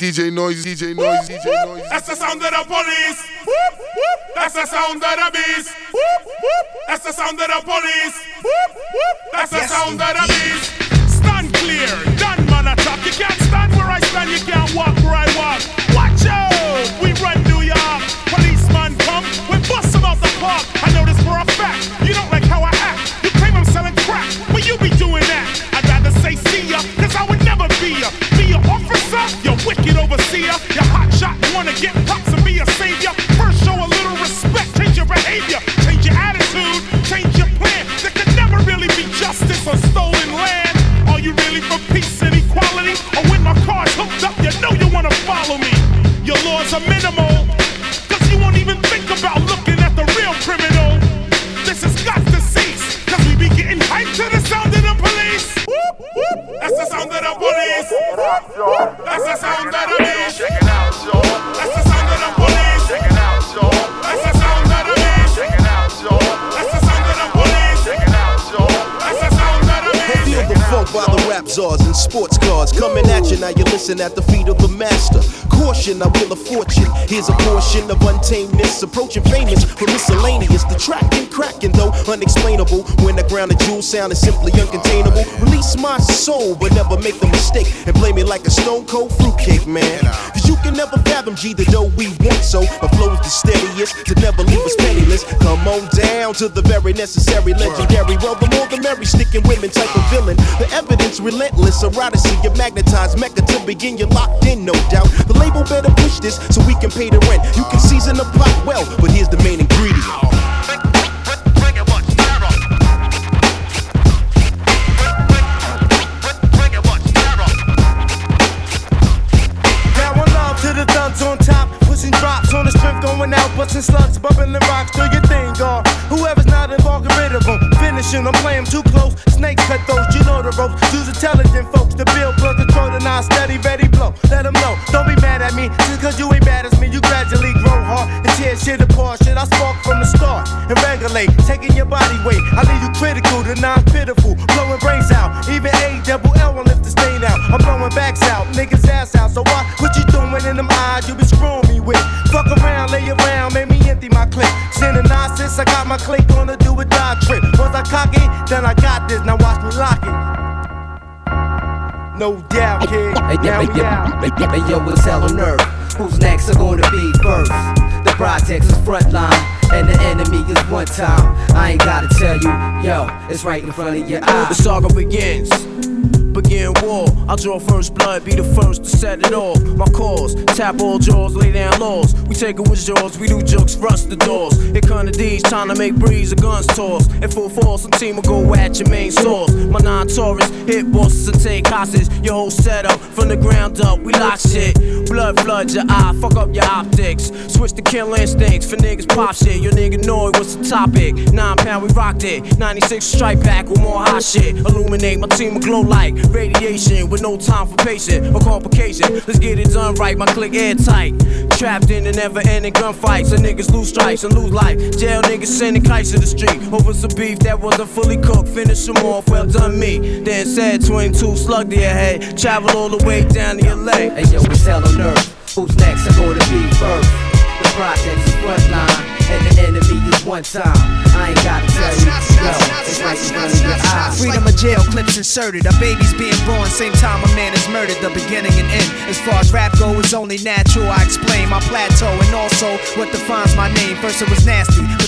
DJ Noise, DJ Noise, DJ Noise. That's the sound of the police. Whoop, whoop. That's the sound of the beast. Whoop, whoop. That's the sound of the police. Whoop, whoop. That's the sound of the beast. Your laws are minimal, cause you won't even think about looking at the real criminal. This has got to cease, cause we be getting hyped to the sound of the police. That's the sound of the police. That's the sound of the beast. Check it out, y'all. By the rap czars and sports cars coming at you. Now you listen at the feet of the master. Caution, I will a fortune. Here's a portion of untameness, approaching famous for miscellaneous. The and though unexplainable. When the ground of jewel sound is simply uncontainable. Release my soul, but never make the mistake and play me like a stone cold fruitcake, man. Cause you can never fathom G the dough we want so. My flow's the steadiest to never leave us penniless. Come on down to the very necessary legendary. Well, the more the merry, sticking women type of villain. The evidence relentless, eroticy, you magnetized Mecca to begin, you're locked in, no doubt. The label better push this so we can pay the rent. You can season the pot well, but here's the main ingredient. Busting slugs, bumping the rocks, do your thing, God. Whoever's not involved, get rid of 'em. Finishing, I'm playing too close. Snakes cut those, you know the ropes. Use intelligent folks to build, plug, control, the non steady, ready blow. Let 'em know, don't be mad at me, just cause you ain't bad as me. You gradually grow hard and tear shit apart. Shit, I spark from the start and regulate, taking your body weight. I leave you critical to non pitiful, blowing brains out. Even A double L won't lift the. I'm blowing backs out, niggas ass out. So what? What you doing in them eyes you be screwing me with? Fuck around, lay around, make me empty my clip. Sending nonsense, I got my click on to do a die trip. Once I cock it, then I got this. Now watch me lock it. No doubt, kid. Hey, Now hey, we out. hey, hey, yo, it's hell on earth. Who's next are gonna be first? The projects is frontline, and the enemy is one time. I ain't gotta tell you, yo, it's right in front of your eyes. The eyes. saga begins. Begin war. I draw first blood, be the first to set it off. My cause, tap all jaws, lay down laws. We take it with jaws, we do jokes, rust the doors. Here come the D's, trying to make breeze, the guns toss. In full force, some team will go at your main source. My non Taurus hit bosses and take hostages. Your whole setup from the ground up, we lock shit. Blood floods your eye, fuck up your optics. Switch to kill instincts for niggas pop shit. Your nigga know it, what's the topic? Nine pound, we rocked it. 96 strike back with more hot shit. Illuminate my team will glow like radiation with no time for patience or complication. Let's get it done right, my click airtight. Trapped in the never ending gunfights. So niggas lose strikes and lose life. Jail niggas sending kites to the street over some beef that wasn't fully cooked. Finish them off, well done me. Then said 22 slug to your head. Travel all the way down to LA. Hey, yo, it's hell on earth. Who's next are gonna be first? The projects frontline, and the enemy one time. I ain't gotta tell you, yo, it's right in front of your eyes. Freedom of jail clips inserted. A baby's being born, same time a man is murdered. The beginning and end. As far as rap go, it's only natural. I explain my plateau and also what defines my name. First it was nasty,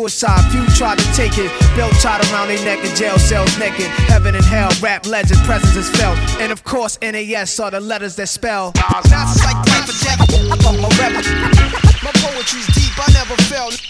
Suicide, few tried to take it. Belt tied around their neck in jail cells naked. Heaven and hell, rap legend, presence is felt. And of course, NAS are the letters that spell. A rebel. My poetry's deep, I never fell.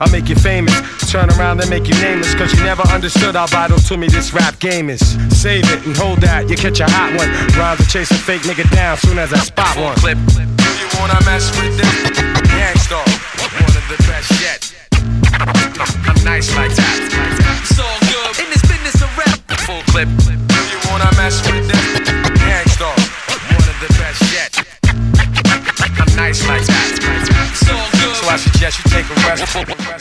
I'll make you famous. Turn around and make you nameless. Cause you never understood how vital to me this rap game is. Save it and hold that, you catch a hot one. Rhymes are chasing fake nigga down soon as I spot one. Clip. Do you wanna mess with them? Gang Starr, one of the best yet. I'm nice like that. It's all good. In this business of rap. Full clip. Do you wanna mess with them? Gang Starr, one of the best yet. I'm nice like that. It's all good. So I suggest you take a rest.